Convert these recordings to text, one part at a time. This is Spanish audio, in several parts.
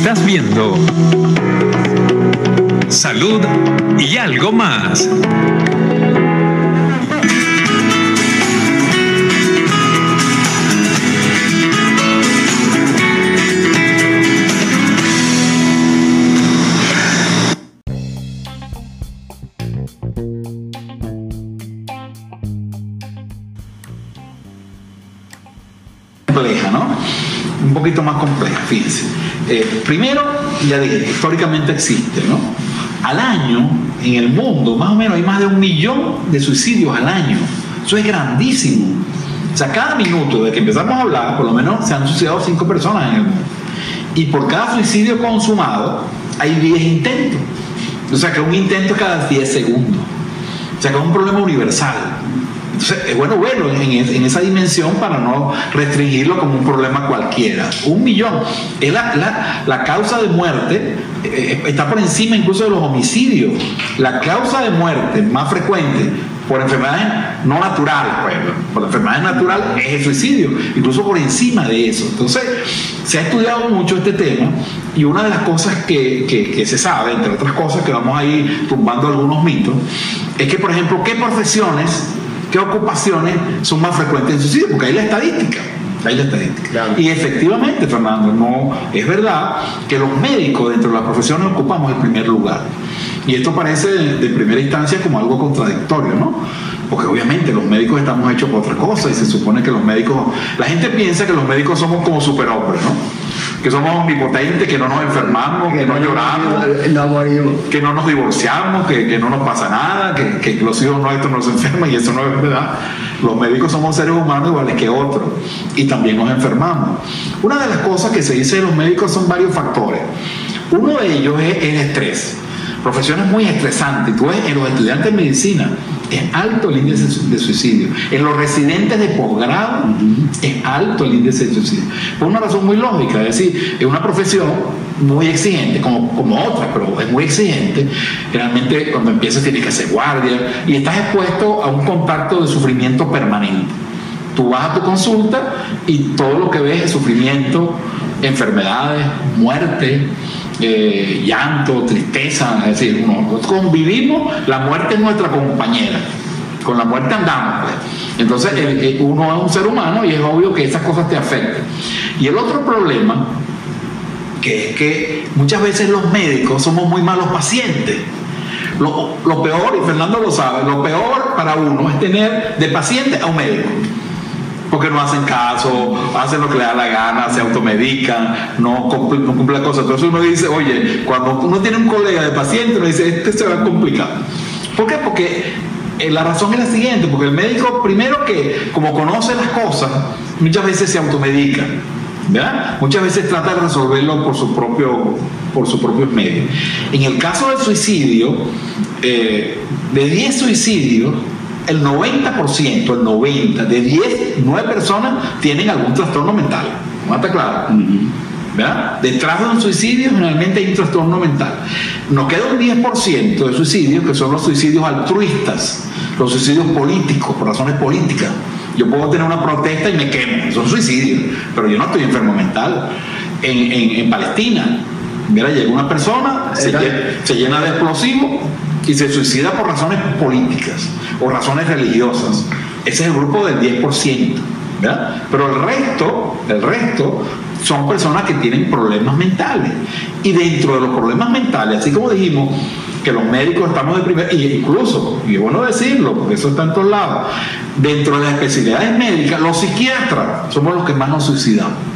Estás viendo Salud y algo más. Eh, primero, ya dije, históricamente existe, ¿no? Al año, en el mundo, más o menos hay más de un millón de suicidios al año. Eso es grandísimo. O sea, cada minuto de que empezamos a hablar, por lo menos se han suicidado cinco personas en el mundo. Y por cada suicidio consumado, hay 10 intentos. O sea, que un intento cada 10 segundos. O sea, que es un problema universal. Entonces, es bueno verlo en, en esa dimensión para no restringirlo como un problema cualquiera. Un millón. Es la, causa de muerte, eh, está por encima incluso de los homicidios. La causa de muerte más frecuente por enfermedades no naturales, pues, por enfermedades naturales es el suicidio, incluso por encima de eso. Entonces, se ha estudiado mucho este tema y una de las cosas que se sabe, entre otras cosas que vamos a ir tumbando algunos mitos, es que, por ejemplo, ¿qué profesiones, qué ocupaciones son más frecuentes en suicidio? Porque hay la estadística. Hay la estadística. Claro. Y efectivamente, Fernando, no es verdad que los médicos dentro de las profesiones ocupamos el primer lugar. Y esto parece de, de primera instancia como algo contradictorio, ¿no? Porque obviamente los médicos estamos hechos por otra cosa y se supone que los médicos, la gente piensa que los médicos somos como superhombres, ¿no? Que somos omnipotentes, que no nos enfermamos, que no lloramos, que no nos divorciamos, que, que no nos pasa nada, que, que los hijos nuestros no se enferman y eso no es verdad. Los médicos somos seres humanos iguales que otros y también nos enfermamos. Una de las cosas que se dice de los médicos son varios factores. Uno de ellos es el estrés. Profesiones muy estresantes. Tú ves en los estudiantes de medicina es alto el índice de suicidio. En los residentes de posgrado es alto el índice de suicidio. Por una razón muy lógica, es decir, es una profesión muy exigente, como, como otras, pero es muy exigente. Realmente cuando empiezas tienes que hacer guardia y estás expuesto a un contacto de sufrimiento permanente. Tú vas a tu consulta y todo lo que ves es sufrimiento, enfermedades, muerte, eh, llanto, tristeza. Es decir, uno- convivimos, la muerte es nuestra compañera. Con la muerte andamos. pues. Entonces, uno es un ser humano y es obvio que esas cosas te afectan. Y el otro problema, que es que muchas veces los médicos somos muy malos pacientes. Lo peor, y Fernando lo sabe, lo peor para uno es tener de paciente a un médico. Porque no hacen caso, hacen lo que le da la gana, se automedican, no cumplen, no cumplen las cosas. Entonces uno dice, oye, cuando uno tiene un colega de paciente, uno dice, este se va a complicar. ¿Por qué? Porque eh, la razón es la siguiente, porque el médico, primero que como conoce las cosas, muchas veces se automedica. ¿verdad? Muchas veces trata de resolverlo por su propio por sus propios medios. En el caso del suicidio, eh, de 10 suicidios, el 90%, el 90, de 10, 9 personas tienen algún trastorno mental. ¿No está claro? ¿verdad? Detrás de un suicidio generalmente hay un trastorno mental. Nos queda un 10% de suicidios que son los suicidios altruistas, los suicidios políticos, por razones políticas. Yo puedo tener una protesta y me quemo, son suicidios, pero yo no estoy enfermo mental. En, en- en Palestina, mira, llega una persona, se, Exacto. lle- se llena de explosivos y se suicida por razones políticas o razones religiosas. Ese es el grupo del 10%. ¿verdad? Pero el resto, el resto son personas que tienen problemas mentales. Y dentro de los problemas mentales, así como dijimos que los médicos estamos de primer, y incluso, y es bueno decirlo, porque eso está en todos lados, dentro de las especialidades médicas, los psiquiatras somos los que más nos suicidamos.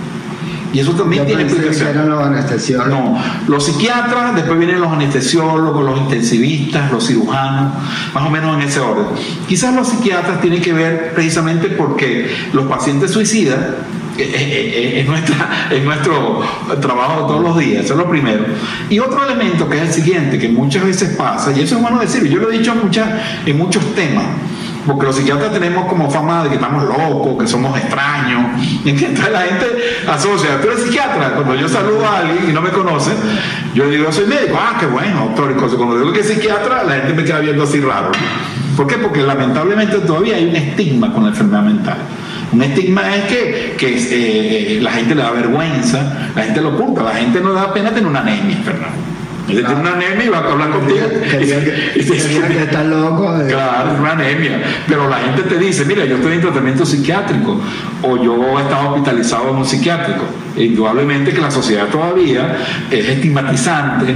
Y eso también tiene explicación. eran los anestesiólogos. No, los psiquiatras, después vienen los anestesiólogos, los intensivistas, los cirujanos, más o menos en ese orden. Quizás los psiquiatras tienen que ver precisamente porque los pacientes suicidas eh, eh, eh, es, nuestra, es nuestro trabajo todos los días, eso es lo primero. Y otro elemento que es el siguiente, que muchas veces pasa, y eso es bueno decirlo, yo lo he dicho en, muchas, en muchos temas, porque los psiquiatras tenemos como fama de que estamos locos, que somos extraños. Y entonces la gente asocia, tú eres psiquiatra. Cuando yo saludo a alguien y no me conoce, yo digo, soy médico. Ah, qué bueno, doctor. Y. Cuando digo que es psiquiatra, la gente me queda viendo así raro. ¿Por qué? Porque lamentablemente todavía hay un estigma con la enfermedad mental. Un estigma es que, que eh, la gente le da vergüenza, la gente lo oculta, la gente no le da pena tener una anemia, Fernando. Tiene una anemia y va a hablar contigo. Que, que está loco. de- Claro, es una anemia. Pero la gente te dice, mira, yo estoy en tratamiento psiquiátrico o yo he estado hospitalizado en un psiquiátrico. Indudablemente que la sociedad todavía es estigmatizante,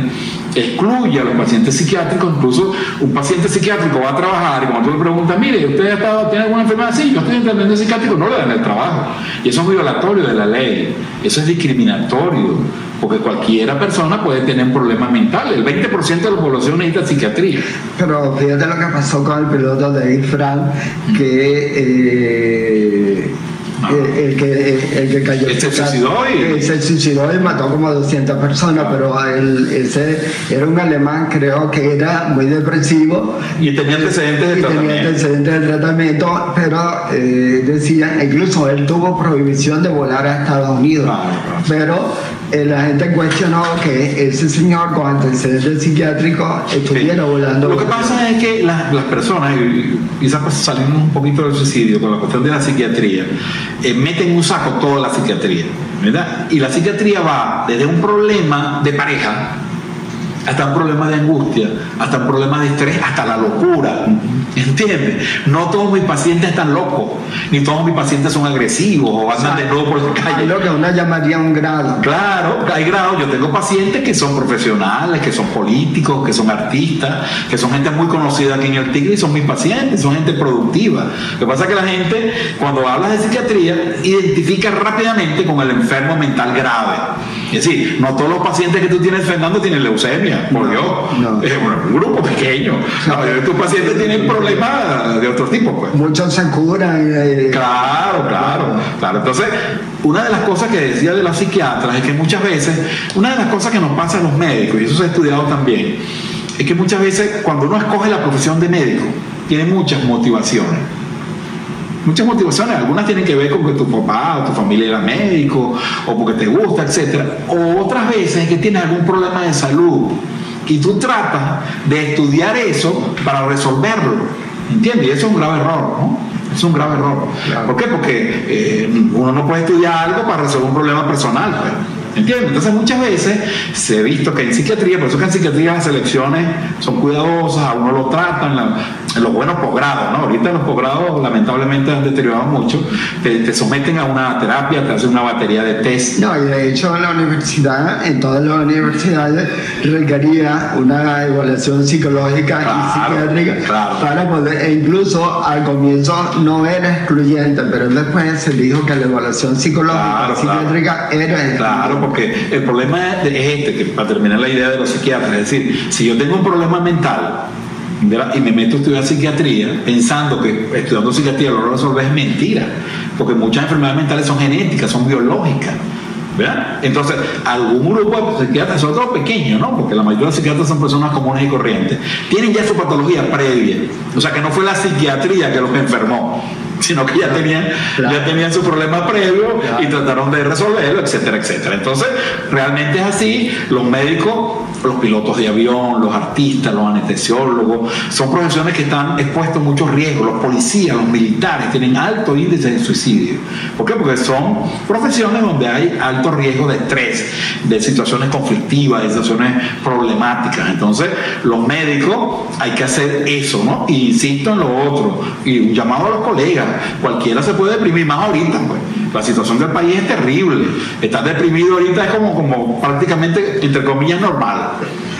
excluye a los pacientes psiquiátricos. Incluso un paciente psiquiátrico va a trabajar y cuando tú le preguntas, mire, ¿usted ha estado, tiene alguna enfermedad? Sí, yo estoy en tratamiento psiquiátrico, no le dan el trabajo. Y eso es violatorio de la ley, eso es discriminatorio. Porque cualquiera persona puede tener un problema mental. El 20% de la población necesita psiquiatría. Pero fíjate lo que pasó con el piloto David Frank, que eh. El, el que el que cayó se suicidó y- se suicidó y mató como 200 personas, pero él, ese era un alemán, creo que era muy depresivo Y tenía antecedentes de y tenía tratamiento. antecedentes de tratamiento, pero eh, decía, incluso él tuvo prohibición de volar a Estados Unidos. Claro, claro. Pero la gente cuestionó que ese señor con antecedentes psiquiátricos estuviera Sí. volando. Lo que pasa es que las, las personas, y quizás pues salimos un poquito del suicidio con la cuestión de la psiquiatría, eh, meten en un saco toda la psiquiatría, ¿verdad? Y la psiquiatría va desde un problema de pareja hasta un problema de angustia, hasta un problema de estrés, hasta la locura. ¿Entiendes? No todos mis pacientes están locos, ni todos mis pacientes son agresivos o andan de nuevo por la calle. lo que uno llamaría un grado. Claro, hay grados. Yo tengo pacientes que son profesionales, que son políticos, que son artistas, que son gente muy conocida aquí en el Tigre y son mis pacientes, son gente productiva. Lo que pasa es que la gente, cuando hablas de psiquiatría, identifica rápidamente con el enfermo mental grave. Es decir, no todos los pacientes que tú tienes, Fernando, tienen leucemia, por Dios. no. Es un grupo pequeño. La mayoría de tus pacientes tienen problemas de otro tipo, pues. Muchos se curan. eh, Claro, claro, claro. Entonces, una de las cosas que decía de las psiquiatras es que muchas veces, una de las cosas que nos pasa a los médicos, y eso se ha estudiado también, es que muchas veces cuando uno escoge la profesión de médico, tiene muchas motivaciones. Muchas motivaciones, algunas tienen que ver con que tu papá o tu familia era médico, o porque te gusta, etc. O otras veces es que tienes algún problema de salud y tú tratas de estudiar eso para resolverlo. ¿Entiendes? Y eso es un grave error, ¿no? Es un grave error. Claro. ¿Por qué? Porque eh, uno no puede estudiar algo para resolver un problema personal. pues. ¿Entiendes? Entonces muchas veces se ha visto que en psiquiatría, por eso que en psiquiatría las selecciones son cuidadosas, a uno lo tratan, la- los buenos posgrados, ¿no? Ahorita los posgrados lamentablemente han deteriorado mucho, te, te someten a una terapia, te hacen una batería de test. No, y de hecho en la universidad, en todas las universidades, requería una evaluación psicológica Claro, y psiquiátrica claro. para poder, e incluso al comienzo no era excluyente, pero después se dijo que la evaluación psicológica Claro, y psiquiátrica era excluyente. Claro, porque el problema es este, que para terminar la idea de los psiquiatras, es decir, si yo tengo un problema mental y me meto a estudiar psiquiatría pensando que estudiando psiquiatría lo resolver es mentira, porque muchas enfermedades mentales son genéticas, son biológicas. ¿verdad? Entonces, algún grupo de psiquiatras, sobre todo pequeños, ¿no? porque la mayoría de psiquiatras son personas comunes y corrientes, tienen ya su patología previa. O sea, que no fue la psiquiatría que los enfermó, sino que ya tenían, Claro. ya tenían su problema previo y trataron de resolverlo, etcétera, etcétera. Entonces, realmente es así. Los médicos, los pilotos de avión, los artistas, los anestesiólogos, son profesiones que están expuestos a muchos riesgos. Los policías, los militares tienen alto índice de suicidio. ¿Por qué? Porque son profesiones donde hay alto riesgo de estrés, de situaciones conflictivas, de situaciones problemáticas. Entonces, los médicos hay que hacer eso, ¿no? Y insisto en lo otro. Y un llamado a los colegas. Cualquiera se puede deprimir, más ahorita, pues. La situación del país es terrible. Estar deprimido ahorita es como, como prácticamente, entre comillas, normal.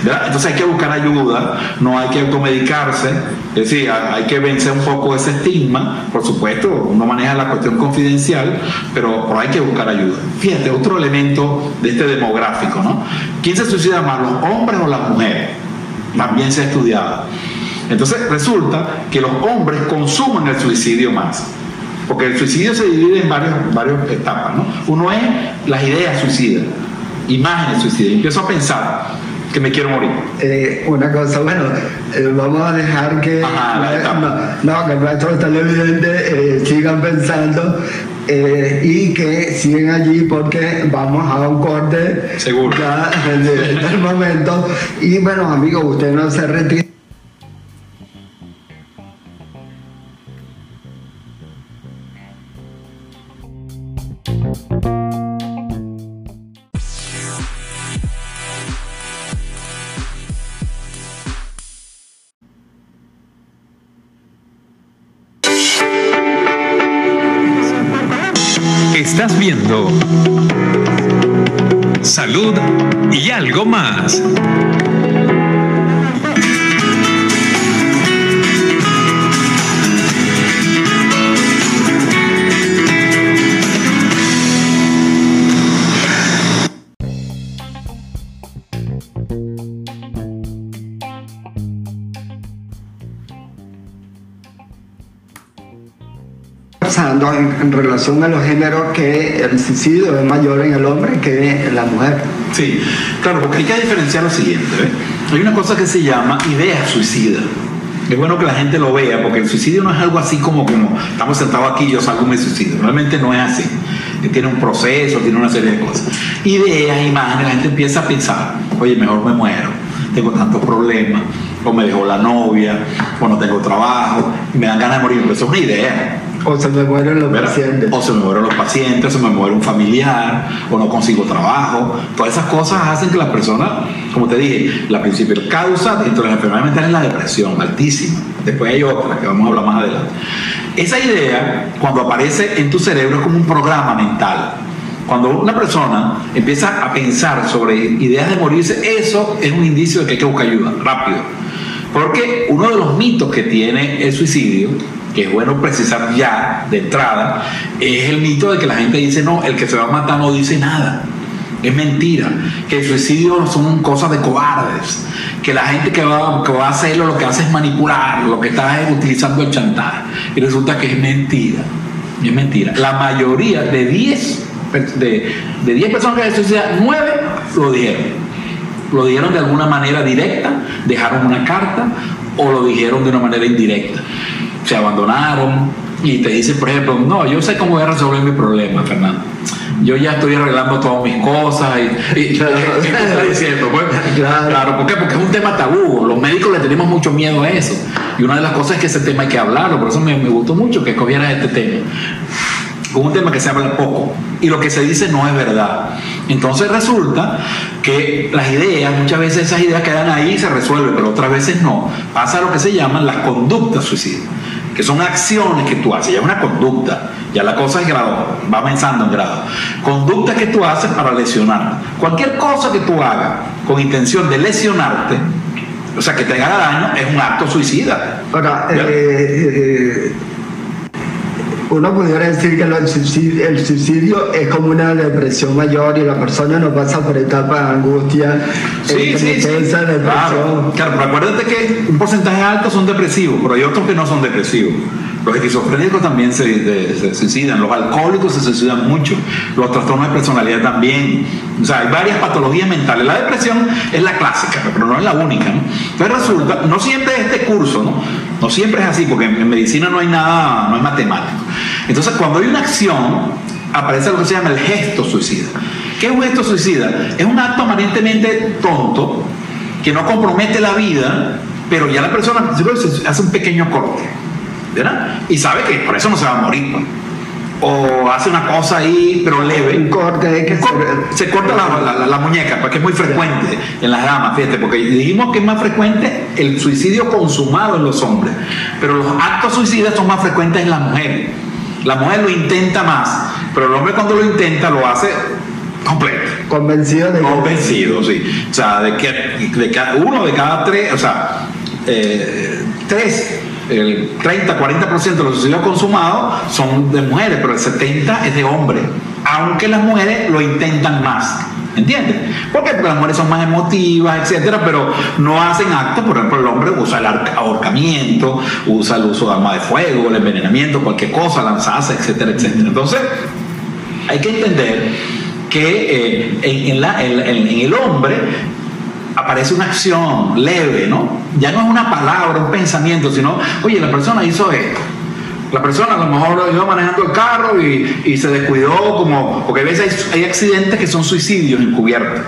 Entonces hay que buscar ayuda, no hay que automedicarse, es decir, hay hay que vencer un poco ese estigma, por supuesto, uno maneja la cuestión confidencial, pero, pero hay que buscar ayuda. Fíjate, otro elemento de este demográfico, ¿no? ¿Quién se suicida más, los hombres o las mujeres? También se ha estudiado. Entonces resulta que los hombres consumen el suicidio más. Porque el suicidio se divide en varias etapas. ¿no? Uno es las ideas suicidas, imágenes suicidas. Empiezo a pensar que me quiero morir. Eh, una cosa, bueno, eh, vamos a dejar que, Ajá, la etapa. no, no, que nuestros televidentes eh, sigan pensando eh, y que sigan allí porque vamos a un corte Seguro. ya desde este momento. Y bueno, amigos, usted no se retire. Más. En relación a los géneros que el suicidio es mayor en el hombre que en la mujer. Sí, claro, porque hay que diferenciar lo siguiente. ¿eh? Hay una cosa que se llama idea suicida. Es bueno que la gente lo vea, porque el suicidio no es algo así como, como estamos sentados aquí y yo salgo y me suicido. Realmente no es así. Que tiene un proceso, tiene una serie de cosas. Ideas, imágenes, la gente empieza a pensar, oye, mejor me muero, tengo tantos problemas, o me dejó la novia, o no tengo trabajo, me dan ganas de morir. Pero eso es una idea. O se me mueren los ¿verdad? pacientes. O se me mueren los pacientes, o se me muere un familiar, o no consigo trabajo. Todas esas cosas hacen que la persona, como te dije, la principal causa dentro de las enfermedades mentales es la depresión, altísima. Después hay otra que vamos a hablar más adelante. Esa idea, cuando aparece en tu cerebro, es como un programa mental. Cuando una persona empieza a pensar sobre ideas de morirse, eso es un indicio de que hay que buscar ayuda, rápido. Porque uno de los mitos que tiene el suicidio, que es bueno precisar ya de entrada, es el mito de que la gente dice, no, el que se va a matar no dice nada. Es mentira, que el suicidio son cosas de cobardes, que la gente que va, que va a hacerlo lo que hace es manipular, lo que está es utilizando el chantaje. Y resulta que es mentira, es mentira. La mayoría de 10 de, de 10 personas que se suicidan, 9 lo dijeron lo dijeron de alguna manera directa, dejaron una carta o lo dijeron de una manera indirecta. Se abandonaron y te dicen, por ejemplo, no, yo sé cómo voy a resolver mi problema, Fernando. Yo ya estoy arreglando todas mis cosas y, y- Claro. ¿qué te está diciendo? Pues, Claro. claro, ¿por qué? Porque es un tema tabú. Los médicos le tenemos mucho miedo a eso. Y una de las cosas es que ese tema hay que hablarlo. Por eso me, me gustó mucho que escogieras este tema un tema que se habla poco y lo que se dice no es verdad. Entonces resulta que las ideas, muchas veces esas ideas quedan ahí y se resuelven, pero otras veces no. Pasa lo que se llaman las conductas suicidas, que son acciones que tú haces, ya es una conducta, ya la cosa es grado, va avanzando en grado. Conductas que tú haces para lesionarte. Cualquier cosa que tú hagas con intención de lesionarte, o sea, que te haga daño, es un acto suicida. Ahora, ¿Ya? eh, eh, uno pudiera decir que el suicidio, el suicidio es como una depresión mayor y la persona no pasa por etapas de angustia, Sí, eh, sí, sí. Claro, pero acuérdate que un porcentaje alto son depresivos, pero hay otros que no son depresivos. Los esquizofrénicos también se, de- se suicidan, los alcohólicos se suicidan mucho, los trastornos de personalidad también. O sea, hay varias patologías mentales. La depresión es la clásica, pero no es la única. ¿no? Entonces resulta, no siempre es este curso, ¿no? No siempre es así, porque en, en medicina no hay nada, no hay matemático. Entonces, cuando hay una acción, aparece lo que se llama el gesto suicida. ¿Qué es un gesto suicida? Es un acto aparentemente tonto, que no compromete la vida, pero ya la persona se hace un pequeño corte, ¿verdad? Y sabe que por eso no se va a morir. pues. O hace una cosa ahí, pero leve. Un corte que corte. Se corta la, la- la- la muñeca, porque es muy frecuente en las damas, fíjate, porque dijimos que es más frecuente el suicidio consumado en los hombres, pero los actos suicidas son más frecuentes en las mujeres. La mujer lo intenta más, pero el hombre cuando lo intenta lo hace completo. convencido de que Convencido, sí. O sea, de que de cada, uno de cada tres, o sea, eh, tres, el 30, 40% de los suicidios consumados son de mujeres, pero el 70% es de hombres. Aunque las mujeres lo intentan más. ¿Entiendes? Porque las mujeres son más emotivas, etcétera, pero no hacen actos. Por ejemplo, el hombre usa el ahorcamiento, usa el uso de arma de fuego, el envenenamiento, cualquier cosa, lanzarse, etcétera, etcétera. Entonces, hay que entender que eh, en el hombre aparece una acción leve, ¿no? Ya no es una palabra, un pensamiento, sino, oye, la persona hizo esto. La persona a lo mejor iba manejando el carro y, y se descuidó, como, porque a veces hay, hay accidentes que son suicidios encubiertos.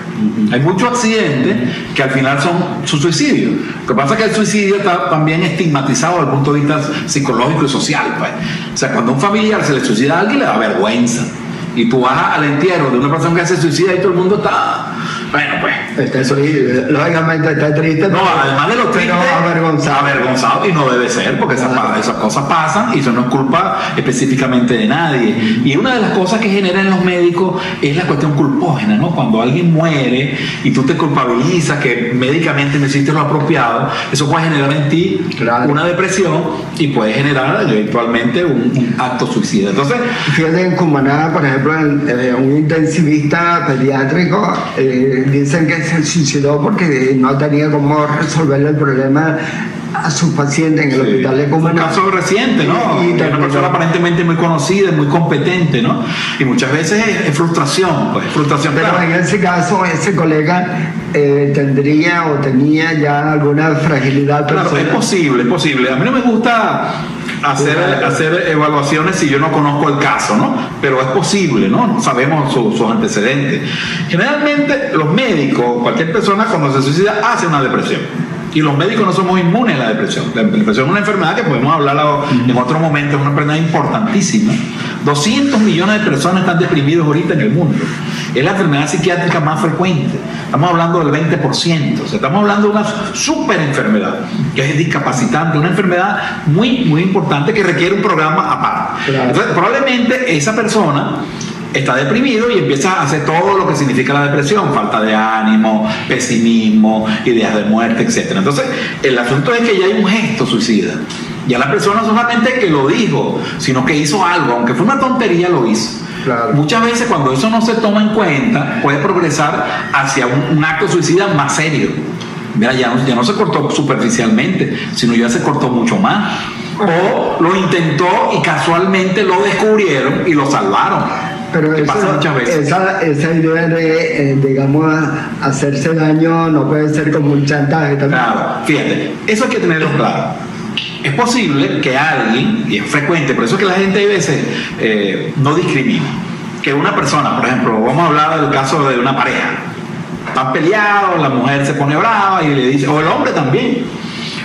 Hay muchos accidentes que al final son, son suicidios. Lo que pasa es que el suicidio está también estigmatizado desde el punto de vista psicológico y social. Pues. O sea, cuando a un familiar se le suicida a alguien, le da vergüenza. Y tú vas al entierro de una persona que se suicida y todo el mundo está Bueno, pues. Está triste, lógicamente está triste. No, además de lo triste, avergonzado. avergonzado y no debe ser, porque esas, esas cosas pasan y eso no es culpa específicamente de nadie. Y una de las cosas que generan los médicos es la cuestión culpógena, ¿no? Cuando alguien muere y tú te culpabilizas que médicamente no hiciste lo apropiado, eso puede generar en ti Claro. una depresión y puede generar eventualmente un, un acto suicida. Entonces, Fíjate en Cumaná, por ejemplo, en- eh, un intensivista pediátrico eh, dicen que se suicidó porque no tenía cómo resolver el problema a sus pacientes en el Sí. hospital de Un caso reciente, ¿no? Y- y una persona aparentemente muy conocida, muy competente, ¿no? Y muchas veces es, es frustración, pues, frustración. Pero claro. en ese caso, ese colega eh, tendría o tenía ya alguna fragilidad Claro, es posible, es posible. A mí no me gusta hacer, Claro. hacer evaluaciones si yo no conozco el caso, ¿no? Pero es posible, ¿no? No Sabemos su- sus antecedentes. Generalmente los médicos, cualquier persona cuando se suicida hace una depresión. Y los médicos no somos inmunes a la depresión. La depresión es una enfermedad que podemos hablar en otro momento, es una enfermedad importantísima. 200 millones de personas están deprimidos ahorita en el mundo. Es la enfermedad psiquiátrica más frecuente. Estamos hablando del 20%. O sea, estamos hablando de una super enfermedad que es discapacitante, una enfermedad muy, muy importante que requiere un programa aparte. Entonces, probablemente esa persona está deprimido y empieza a hacer todo lo que significa la depresión, falta de ánimo, pesimismo, ideas de muerte, etc. Entonces, el asunto es que ya hay un gesto suicida. Ya la persona no solamente que lo dijo, sino que hizo algo, aunque fue una tontería, lo hizo. Claro. Muchas veces cuando eso no se toma en cuenta, puede progresar hacia un, un acto suicida más serio. Mira, ya no, ya no se cortó superficialmente, sino ya se cortó mucho más. O lo intentó y casualmente lo descubrieron y lo salvaron. Pero eso- esa idea de, eh, digamos, hacerse daño no puede ser como un chantaje también. Claro, fíjate, eso hay que tenerlo claro. Es posible que alguien, y es frecuente, por eso es que la gente a veces eh, no discrimina, que una persona, por ejemplo, vamos a hablar del caso de una pareja, están peleados, la mujer se pone brava y le dice, o el hombre también,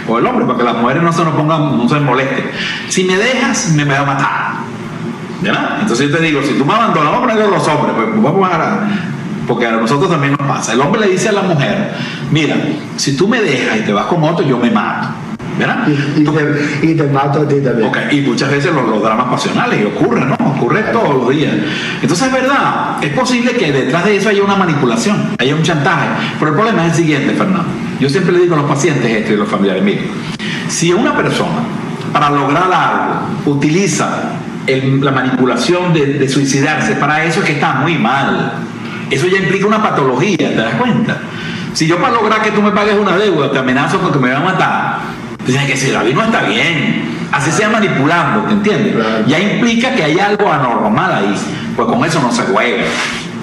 o el hombre, para que las mujeres no se nos pongan, no se molesten, si me dejas, me, me va a matar. ¿Verdad? Entonces yo te digo, si tú me abandonas, vamos a ponerlo a los hombres, pues vamos a porque a nosotros también nos pasa. El hombre le dice a la mujer, mira, si tú me dejas y te vas con otro, yo me mato. ¿Verdad? Y, te, y te mato a ti también. Ok, y muchas veces los, los dramas pasionales, y ocurre, ¿no? Ocurre todos los días. Entonces es verdad, es posible que detrás de eso haya una manipulación, haya un chantaje. Pero el problema es el siguiente, Fernando. Yo siempre le digo a los pacientes esto y a los familiares, miren, si una persona para lograr algo utiliza el- la manipulación de, de suicidarse, para eso es que está muy mal. Eso ya implica una patología, ¿te das cuenta? Si yo para lograr que tú me pagues una deuda te amenazo con que me van a matar, que decir, David no está bien. Así sea manipulando, ¿te entiendes? Claro. Ya implica que hay algo anormal ahí. Pues con eso no se juega.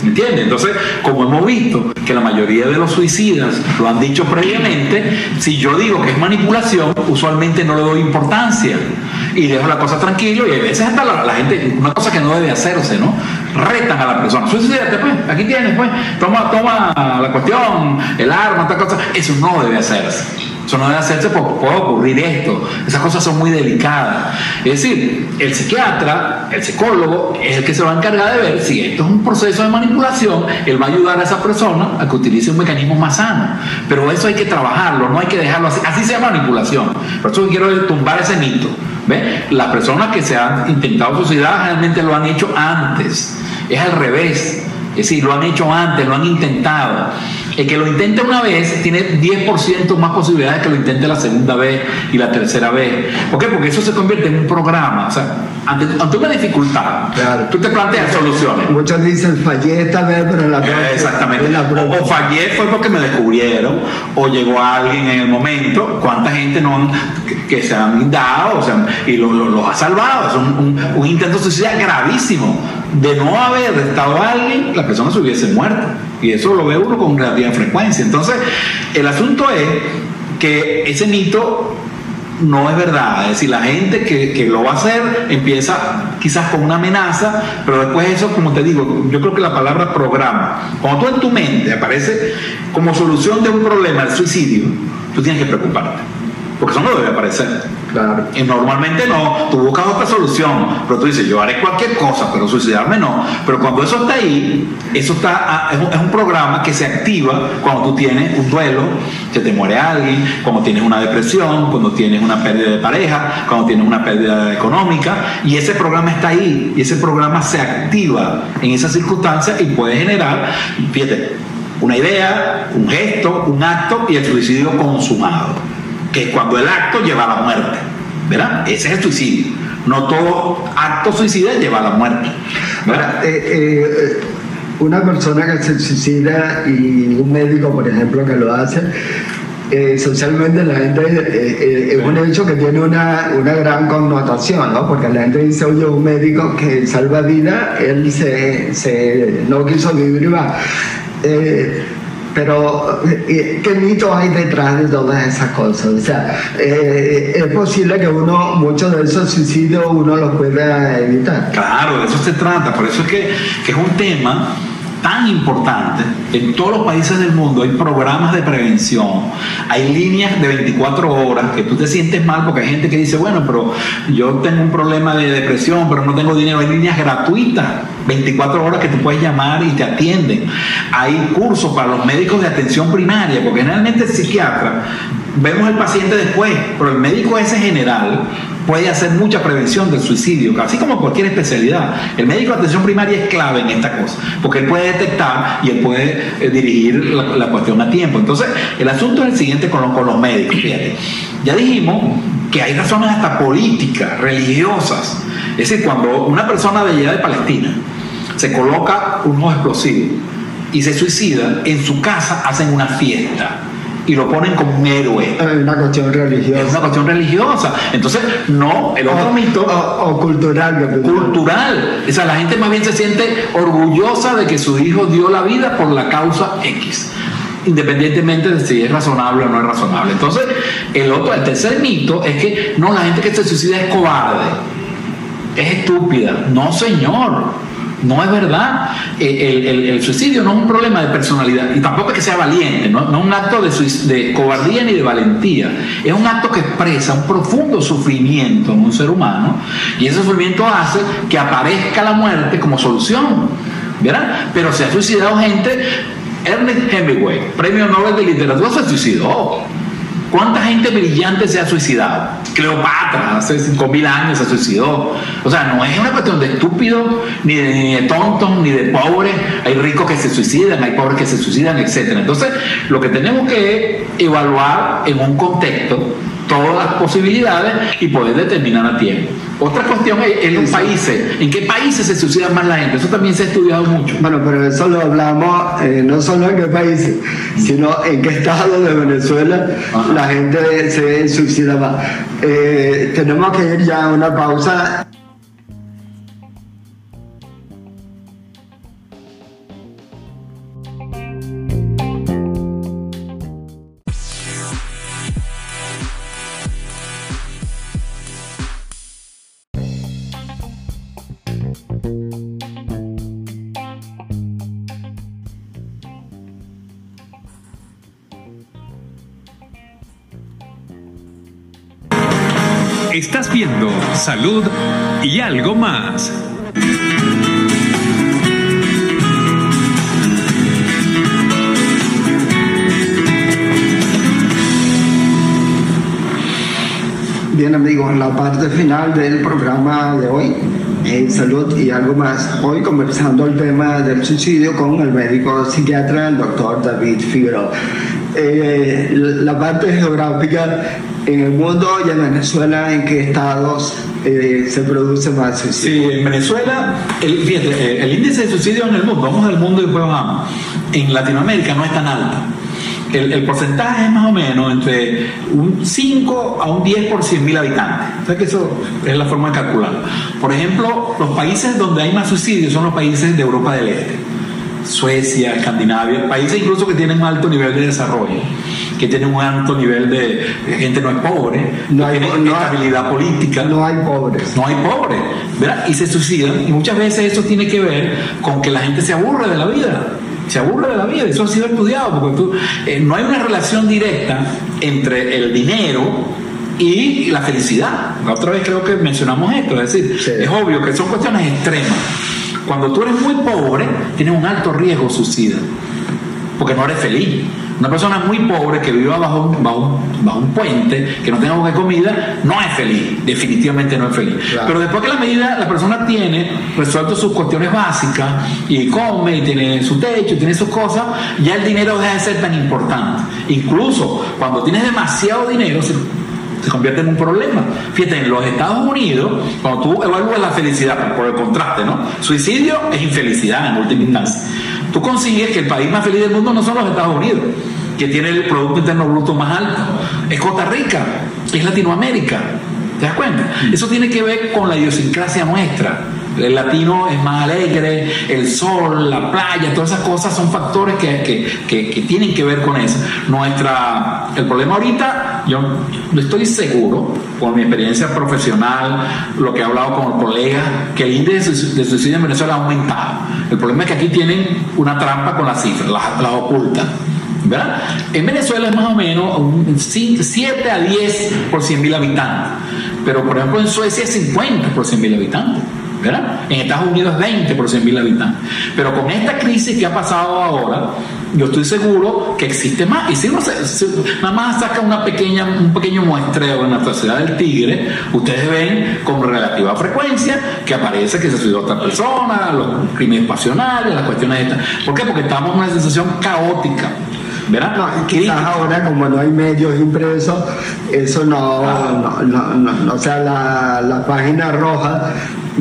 ¿Me entiendes? Entonces, como hemos visto que la mayoría de los suicidas lo han dicho previamente, si yo digo que es manipulación, usualmente no le doy importancia y dejo la cosa tranquilo y a veces hasta la, la gente, una cosa que no debe hacerse, ¿no? Retan a la persona, suicídate pues, aquí tienes pues, toma, toma la cuestión, el arma, tal cosa, eso no debe hacerse. Eso no debe hacerse porque puede ocurrir esto. Esas cosas son muy delicadas. Es decir, el psiquiatra, el psicólogo, es el que se va a encargar de ver si esto es un proceso de manipulación. Él va a ayudar a esa persona a que utilice un mecanismo más sano. Pero eso hay que trabajarlo, no hay que dejarlo así. Así sea manipulación. Por eso quiero tumbar ese mito. Las personas que se han intentado suicidar generalmente lo han hecho antes. Es al revés. Es decir, lo han hecho antes, lo han intentado. El que lo intente una vez tiene 10% más posibilidades que lo intente la segunda vez y la tercera vez. ¿Por qué? Porque eso se convierte en un programa. O sea, ante, ante una dificultad, Claro. tú te planteas soluciones. Muchos dicen fallé esta vez, pero la próxima. Eh, Exactamente. en la O, próxima. o fallé fue porque me descubrieron, o llegó alguien en el momento. ¿Cuánta gente no han- que, que se han dado o sea, y lo- lo- los ha salvado? Es un, un- un intento de suicidio gravísimo. De no haber estado alguien, la persona se hubiese muerto. Y eso lo ve uno con relativa frecuencia. Entonces, el asunto es que ese mito no es verdad. Es decir, la gente que, que lo va a hacer empieza quizás con una amenaza, pero después eso, como te digo, yo creo que la palabra programa, cuando tú en tu mente aparece como solución de un problema el suicidio, tú tienes que preocuparte. porque eso no debe aparecer. Y normalmente no, tú buscas otra solución, pero tú dices, yo haré cualquier cosa, pero suicidarme no. Pero cuando eso está ahí, eso está, ah, es un, programa que se activa cuando tú tienes un duelo, se te muere alguien, cuando tienes una depresión, cuando tienes una pérdida de pareja, cuando tienes una pérdida económica, y ese programa está ahí, y ese programa se activa en esas circunstancias y puede generar, fíjate, una idea, un gesto, un acto y el suicidio consumado, que es cuando el acto lleva a la muerte, ¿verdad? Ese es el suicidio. No todo acto suicida lleva a la muerte. ¿verdad? Eh, eh, una persona que se suicida y un médico, por ejemplo, que lo hace, eh, socialmente la gente eh, eh, es un hecho que tiene una, una gran connotación, ¿no? Porque la gente dice, oye, un médico que salva vida, él se, se no quiso vivir. Eh, pero, eh, ¿qué mitos hay detrás de todas esas cosas? O sea, eh, es posible que uno, muchos de esos suicidios, uno los pueda evitar. Claro, de eso se trata. Por eso es que, que es un tema tan importante. En todos los países del mundo hay programas de prevención, hay líneas de 24 horas que tú te sientes mal porque hay gente que dice, bueno, pero yo tengo un problema de depresión, pero no tengo dinero. Hay líneas gratuitas, 24 horas que tú puedes llamar y te atienden. Hay cursos para los médicos de atención primaria, porque generalmente el psiquiatra vemos al paciente después, pero el médico ese general puede hacer mucha prevención del suicidio, así como cualquier especialidad. El médico de atención primaria es clave en esta cosa, porque él puede detectar y él puede eh, dirigir la, cuestión a tiempo. Entonces, el asunto es el siguiente con los, con los médicos. Fíjate. Ya dijimos que hay razones hasta políticas, religiosas. Es decir, cuando una persona de allá de Palestina se coloca unos explosivos y se suicida, en su casa hacen una fiesta y lo ponen como un héroe. Es una cuestión Es religiosa. una cuestión religiosa. Entonces, no, el otro o, mito o- o cultural. cultural. O sea, la gente más bien se siente orgullosa de que su hijo dio la vida por la causa X. Independientemente de si es razonable o no es razonable. Entonces, el otro, el tercer mito es que no, la gente que se suicida es cobarde, es estúpida. No, señor. No es verdad. Eh, El, el- suicidio no es un problema de personalidad y tampoco es que sea valiente, no, no es un acto de, de cobardía ni de valentía. Es un acto que expresa un profundo sufrimiento en un ser humano y ese sufrimiento hace que aparezca la muerte como solución. ¿Verdad? Pero se ha suicidado gente. Ernest Hemingway, premio Nobel de Literatura, se suicidó. ¿Cuánta gente brillante se ha suicidado? Cleopatra, hace 5.000 años se suicidó. O sea, no es una cuestión de de, ni de tontos, ni de pobres. Hay ricos que se suicidan, hay pobres que se suicidan, etc. Entonces, lo que tenemos que evaluar en un contexto todas las posibilidades y poder determinar a tiempo. Otra cuestión es en los países. ¿En qué países se suicida más la gente? Eso también se ha estudiado mucho. Bueno, pero eso lo hablamos eh, no solo en qué países, sino en qué estado de Venezuela Ajá. la gente se suicida más. Eh, tenemos que ir ya a una pausa. Salud y algo más. Bien amigos, en la parte final del programa de hoy, eh, salud y algo más. Hoy conversando el tema del suicidio con el médico psiquiatra, el doctor David Figueroa. Eh, la parte geográfica en el mundo y en Venezuela, ¿en qué estados eh, se produce más suicidio? Sí, en Venezuela, el, fíjate, eh, el índice de suicidio en el mundo, vamos al mundo y después vamos. En Latinoamérica no es tan alto. El, el porcentaje es más o menos entre un 5 a un 10 por 100 mil habitantes. O sea que eso es la forma de calcularlo. Por ejemplo, los países donde hay más suicidios son los países de Europa del Este. Suecia, Escandinavia, países incluso que tienen un alto nivel de desarrollo, que tienen un alto nivel de, gente no es pobre, no hay- tiene no hay- estabilidad política. No hay pobres. No hay pobres, ¿verdad? Y se suicidan. Y muchas veces eso tiene que ver con que la gente se aburre de la vida. Se aburre de la vida. Eso ha sido estudiado. Porque tú, eh, no hay una relación directa entre el dinero y la felicidad. La otra vez creo que mencionamos esto, es decir, es obvio que son cuestiones extremas. Cuando tú eres muy pobre, tienes un alto riesgo suicida, porque no eres feliz. Una persona muy pobre que viva bajo un, bajo, un puente, que no tenga buena comida, no es feliz, definitivamente no es feliz. Pero después que la medida la persona tiene resuelto sus cuestiones básicas y come y tiene su techo, tiene sus cosas, ya el dinero deja de ser tan importante. Incluso cuando tienes demasiado dinero, se, convierte en un problema. Fíjate, en los Estados Unidos, cuando tú evalúas la felicidad, por el contraste, ¿no? Suicidio es infelicidad en última instancia. Tú consigues que el país más feliz del mundo no son los Estados Unidos, que tiene el Producto Interno Bruto más alto, es Costa Rica, es Latinoamérica. ¿Te das cuenta? Eso tiene que ver con la idiosincrasia nuestra. El latino es más alegre, el sol, la playa, todas esas cosas son factores que, tienen que ver con eso. Nuestra, el problema ahorita, yo estoy seguro, por mi experiencia profesional, lo que he hablado con colegas, que el índice de suicidio en Venezuela ha aumentado. El problema es que aquí tienen una trampa con las cifras, las, las ocultan. ¿verdad? En Venezuela es más o menos 7 a 10 por 100 mil habitantes, pero por ejemplo en Suecia es 50 por 100 mil habitantes. En Estados Unidos es 20 por 100 mil habitantes. Pero con esta crisis que ha pasado ahora, yo estoy seguro que existe más. Y si uno nada más saca una pequeña, un pequeño muestreo en nuestra ciudad del Tigre, ustedes ven con relativa frecuencia que aparece que se suicidó otra persona, los crímenes pasionales, las cuestiones estas. ¿Por qué? Porque estamos en una sensación caótica. ¿Verdad? No, quizás ahora, como no hay medios impresos, eso no, no, no, o sea, la, la página roja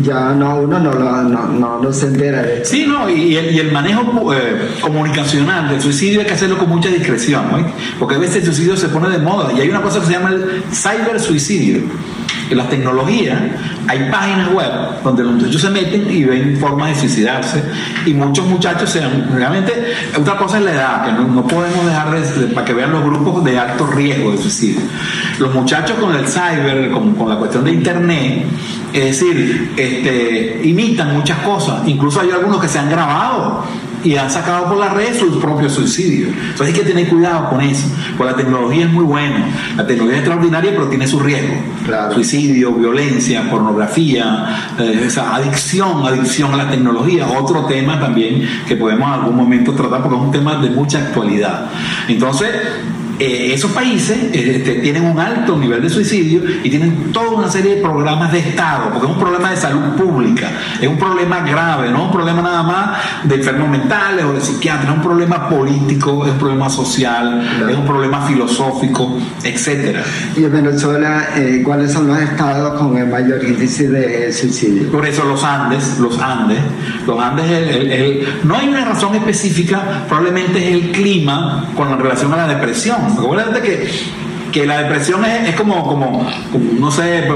ya no uno no, no, no, se entera de Sí, no, y el, y el manejo eh, comunicacional del suicidio hay que hacerlo con mucha discreción, ¿no? porque a veces el suicidio se pone de moda y hay una cosa que se llama el cyber suicidio en las tecnologías hay páginas web donde los muchachos se meten y ven formas de suicidarse y muchos muchachos sean realmente otra cosa es la edad que no, podemos dejar de, para que vean los grupos de alto riesgo de suicidio. Los muchachos con el cyber con, con la cuestión de internet es decir este, imitan muchas cosas incluso hay algunos que se han grabado y han sacado por las redes sus propios suicidios. Entonces hay que tener cuidado con eso, porque la tecnología es muy buena, la tecnología es extraordinaria, pero tiene su riesgo. Suicidio, violencia, pornografía, eh, esa adicción, adicción a la tecnología, otro tema también que podemos en algún momento tratar porque es un tema de mucha actualidad. Entonces, eh, esos países este, tienen un alto nivel de suicidio y tienen toda una serie de programas de Estado, porque es un problema de salud pública, es un problema grave, no es un problema nada más de enfermos mentales o de psiquiatras, es un problema político, es un problema social, es un problema filosófico, etcétera. ¿Y en Venezuela eh, cuáles son los estados con el mayor índice de suicidio? Por eso los Andes, los Andes, los Andes, no hay una razón específica, probablemente es el clima con relación a la depresión Acuérdate que que la depresión es, como, como, no sé,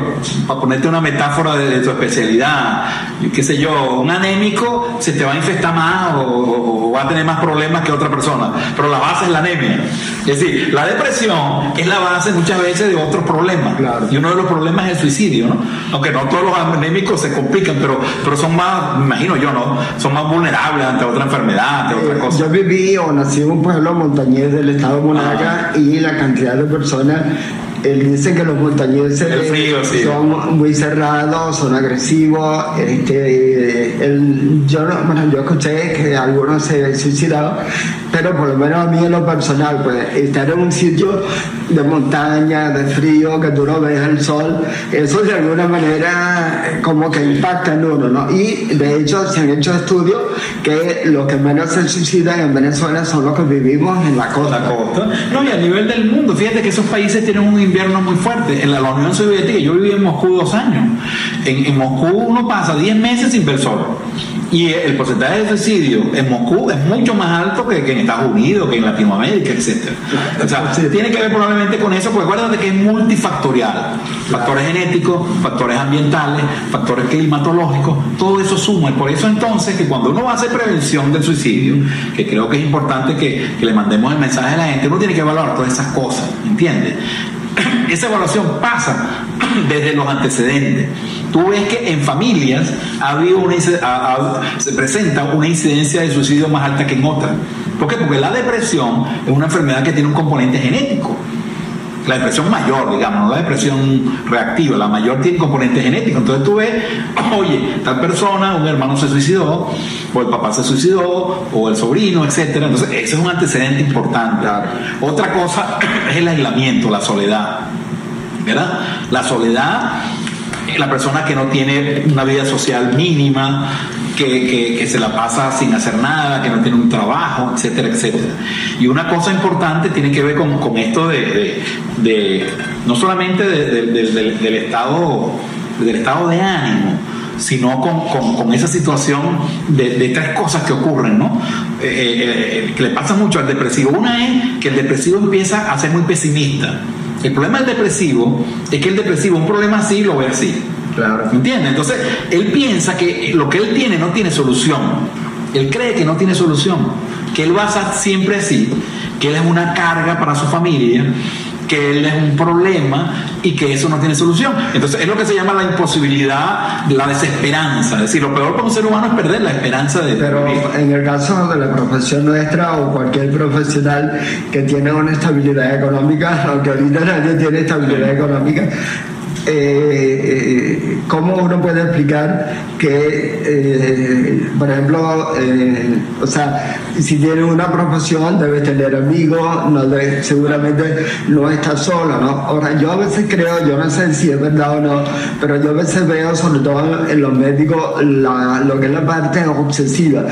para ponerte una metáfora de, tu especialidad, qué sé yo, un anémico se te va a infestar más o, va a tener más problemas que otra persona, pero la base es la anemia. Es decir, la depresión es la base muchas veces de otros problemas. Y uno de los problemas es el suicidio, ¿no? Aunque no todos los anémicos se complican, pero, pero son más, me imagino yo, ¿no? Son más vulnerables ante otra enfermedad, ante otra cosa. Yo viví o nací en un pueblo montañés del estado de Monaga ah. y la cantidad de personas él dice que los montañeses son muy cerrados, son agresivos. Este, yo, bueno, yo escuché que algunos se suicidaron, pero por lo menos a mí en lo personal, pues estar en un sitio de montaña, de frío, que tú no ves el sol, eso de alguna manera como que impacta en uno, ¿no? Y de hecho se han hecho estudios que los que menos se suicidan en Venezuela son los que vivimos en la costa. La costa. No, y a nivel del mundo, fíjate que esos países tienen un invierno muy fuerte. En la, Unión Soviética, yo viví en Moscú dos años. En, en Moscú uno pasa 10 meses sin ver sol. Y el porcentaje de suicidio en Moscú es mucho más alto que, en Estados Unidos, que en Latinoamérica, etc. O sea, tiene que ver probablemente con eso, porque acuérdate que es multifactorial. Factores genéticos, factores ambientales, factores climatológicos, todo eso suma. Y por eso entonces que cuando uno hacer prevención del suicidio, que creo que es importante que, que le mandemos el mensaje a la gente, uno tiene que evaluar todas esas cosas, ¿entiendes? Esa evaluación pasa desde los antecedentes. Tú ves que en familias ha habido una, se presenta una incidencia de suicidio más alta que en otras. ¿Por qué? Porque la depresión es una enfermedad que tiene un componente genético. la depresión mayor, digamos, no la depresión reactiva, la mayor tiene componente genético. Entonces tú ves, oye, tal persona, un hermano se suicidó, o el papá se suicidó, o el sobrino, etcétera. Entonces, ese es un antecedente importante. Otra cosa es el aislamiento, la soledad. ¿Verdad? La soledad la persona que no tiene una vida social mínima, que, que, se la pasa sin hacer nada, que no tiene un trabajo, etcétera, etcétera. Y una cosa importante tiene que ver con, con esto de, de, no solamente del, estado, del estado de ánimo, sino con, con, esa situación de, tres cosas que ocurren, ¿no? Eh, eh, eh, que le pasa mucho al depresivo. Una es que el depresivo empieza a ser muy pesimista. El problema del depresivo es que el depresivo, un problema así, lo ve así. Claro. ¿Entiendes? Entonces, él piensa que lo que él tiene no tiene solución. Él cree que no tiene solución. Que él va a estar siempre así. Que él es una carga para su familia. Que él es un problema y que eso no tiene solución. Entonces, es lo que se llama la imposibilidad, la desesperanza. Es decir, lo peor para un ser humano es perder la esperanza de Pero en el caso de la profesión nuestra o cualquier profesional que tiene una estabilidad económica, aunque ahorita nadie tiene estabilidad económica, eh, eh, ¿cómo uno puede explicar que, eh, por ejemplo, o sea, si tienes una profesión debes tener amigos, no seguramente no estás solo, ¿no? Ahora, yo a veces creo, yo no sé si es verdad o no, pero yo a veces veo, sobre todo en los médicos, lo que es la parte obsesiva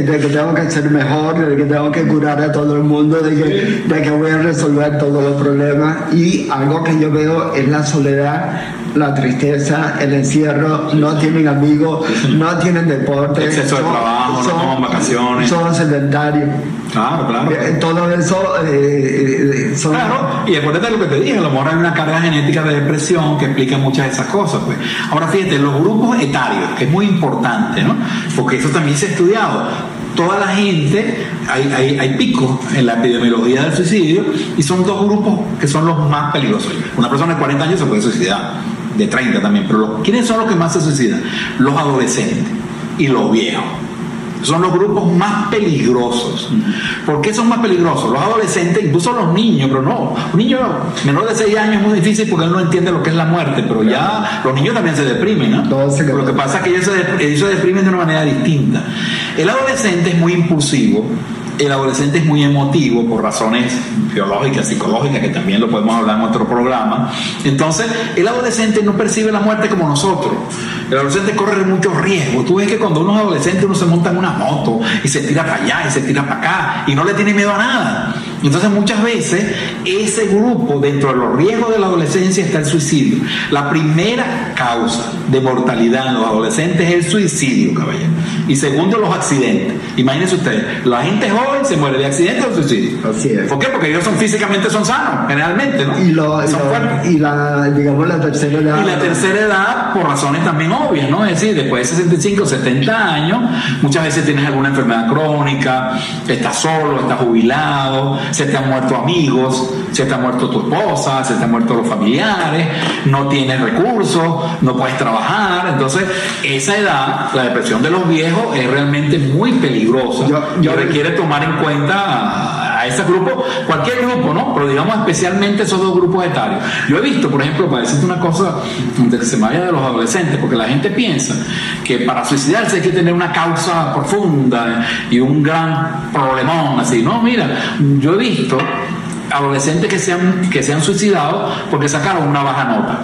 de que tengo que ser mejor, de que tengo que curar a todo el mundo, de que, de que voy a resolver todos los problemas. Y algo que yo veo es la soledad, la tristeza, el encierro, no tienen amigos, no tienen deporte. Exceso de trabajo, son, no toman vacaciones. Son sedentarios. Claro, claro. Eh, todo eso eh, eh, son... Claro, y después de lo que te dije, a lo mejor hay una carga genética de depresión que explica muchas de esas cosas. Pues. Ahora fíjate, los grupos etarios, que es muy importante, ¿no? Porque eso también se ha estudiado toda la gente, hay, hay, hay, picos en la epidemiología del suicidio y son dos grupos que son los más peligrosos. Una persona de 40 años se puede suicidar, de 30 también, pero ¿quiénes son los que más se suicidan? Los adolescentes y los viejos son los grupos más peligrosos. ¿Por qué son más peligrosos? Los adolescentes, incluso los niños, pero no, un niño menor de 6 años es muy difícil porque él no entiende lo que es la muerte, pero ya los niños también se deprimen, ¿no? lo que pasa es que ellos se, ellos se deprimen de una manera distinta. El adolescente es muy impulsivo, el adolescente es muy emotivo por razones biológicas, psicológicas, que también lo podemos hablar en otro programa. Entonces, el adolescente no percibe la muerte como nosotros. El adolescente corre muchos riesgos. Tú ves que cuando uno es adolescente uno se monta en una moto y se tira para allá y se tira para acá y no le tiene miedo a nada. Entonces muchas veces ese grupo dentro de los riesgos de la adolescencia está el suicidio. La primera causa de mortalidad en los adolescentes es el suicidio, caballero. Y segundo, los accidentes. Imagínense ustedes, la gente joven se muere de accidente o suicidio. Así es. ¿Por qué? Porque ellos son físicamente son sanos, generalmente, ¿no? Y, lo, y, la, digamos, la tercera edad. Y la tercera edad, por razones también obvias, ¿no? Es decir, después de 65 o 70 años, muchas veces tienes alguna enfermedad crónica, estás solo, estás jubilado, se te han muerto amigos, se te ha muerto tu esposa, se te han muerto los familiares, no tienes recursos, no puedes trabajar. Entonces, esa edad, la depresión de los viejos, es realmente muy peligrosa. Yo, requiere tomar en cuenta a, ese grupo, cualquier grupo, ¿no? Pero digamos especialmente esos dos grupos etarios. Yo he visto, por ejemplo, para decirte una cosa, de que se me vaya de los adolescentes, porque la gente piensa que para suicidarse hay que tener una causa profunda y un gran problemón, así. No, mira, yo he visto adolescentes que se han, que se han suicidado porque sacaron una baja nota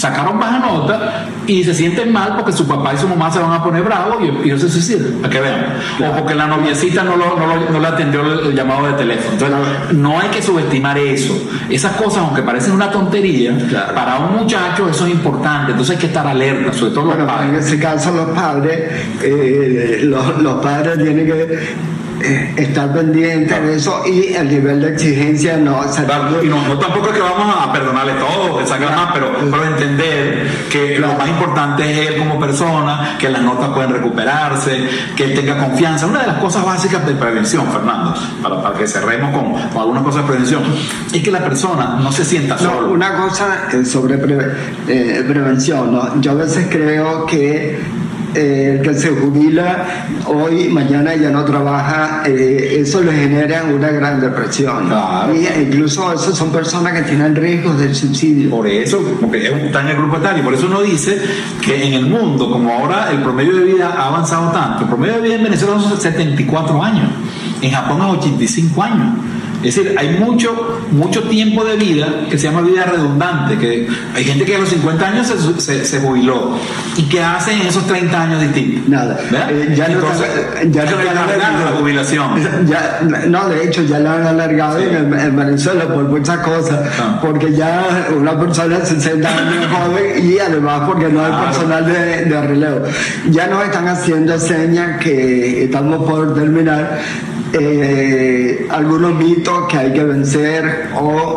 sacaron baja nota y se sienten mal porque su papá y su mamá se van a poner bravos y, ellos se suicidan, para que vean. O porque la noviecita no, lo, no, le atendió el, llamado de teléfono. Entonces, no hay que subestimar eso. Esas cosas, aunque parecen una tontería, para un muchacho eso es importante. Entonces hay que estar alerta, sobre todo los padres. En ese caso, los padres, eh, los, los padres tienen que eh, estar pendiente de eso y el nivel de exigencia no y no, tampoco es que vamos a perdonarle todo, sacar más, pero, pero entender que lo más importante es él como persona, que las notas pueden recuperarse, que él tenga confianza. Una de las cosas básicas de prevención, Fernando, para, para que cerremos con, con, algunas cosas de prevención, es que la persona no se sienta sola. una cosa sobre eh, prevención, ¿no? yo a veces creo que eh, el que se jubila hoy, mañana ya no trabaja, eh, eso le genera una gran depresión. Claro. Y incluso eso son personas que tienen riesgos del suicidio. Por eso, porque está en el grupo etario, por eso uno dice que en el mundo, como ahora el promedio de vida ha avanzado tanto, el promedio de vida en Venezuela son 74 años, en Japón es 85 años. Es decir, hay mucho, mucho tiempo de vida que se llama vida redundante, que hay gente que a los 50 años se, se, se jubiló y que hace en esos 30 años distintos. Nada. Eh, ya no Entonces, ya no alargaron alargando. la jubilación. Ya, no, de hecho ya la han alargado Sí. en, en Venezuela por muchas cosas, Ah. porque ya una persona de 60 años joven y además porque no hay personal de, de relevo. Ya nos están haciendo señas que estamos por terminar. Eh, algunos mitos que hay que vencer o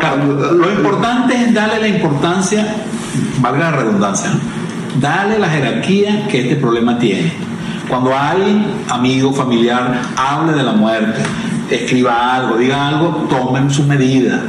lo importante es darle la importancia, valga la redundancia, darle la jerarquía que este problema tiene. Cuando alguien, amigo, familiar, hable de la muerte, escriba algo, diga algo, tomen su medida.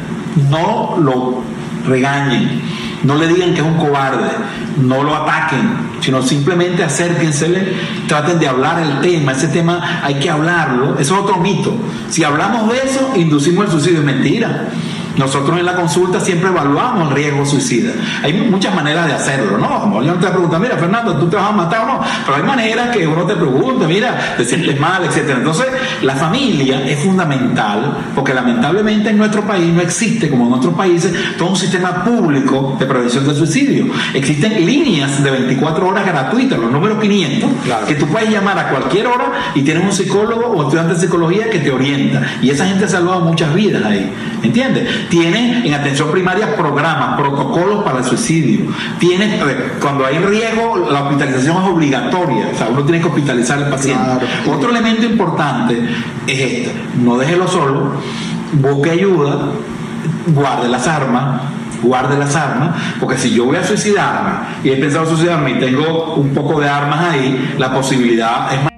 No lo regañen, no le digan que es un cobarde, no lo ataquen, sino simplemente acérquensele, traten de hablar el tema, ese tema hay que hablarlo, eso es otro mito. Si hablamos de eso, inducimos el suicidio, es mentira. Nosotros en la consulta siempre evaluamos el riesgo suicida. Hay muchas maneras de hacerlo, ¿no? Yo no te pregunto, mira, Fernando, ¿tú te vas a matar o no? Pero hay maneras que uno te pregunta, mira, te sientes mal, etcétera. Entonces, la familia es fundamental porque lamentablemente en nuestro país no existe, como en otros países, todo un sistema público de prevención del suicidio. Existen líneas de 24 horas gratuitas, los números 500, Claro. que tú puedes llamar a cualquier hora y tienes un psicólogo o estudiante de psicología que te orienta. Y esa gente ha salvado muchas vidas ahí. ¿Entiendes? Tiene en atención primaria programas, protocolos para el suicidio. Tiene, ver, cuando hay riesgo, la hospitalización es obligatoria. O sea, uno tiene que hospitalizar al paciente. Claro. Otro elemento importante es este: no déjelo solo, busque ayuda, guarde las armas. Guarde las armas, porque si yo voy a suicidarme y he pensado suicidarme y tengo un poco de armas ahí, la posibilidad es más.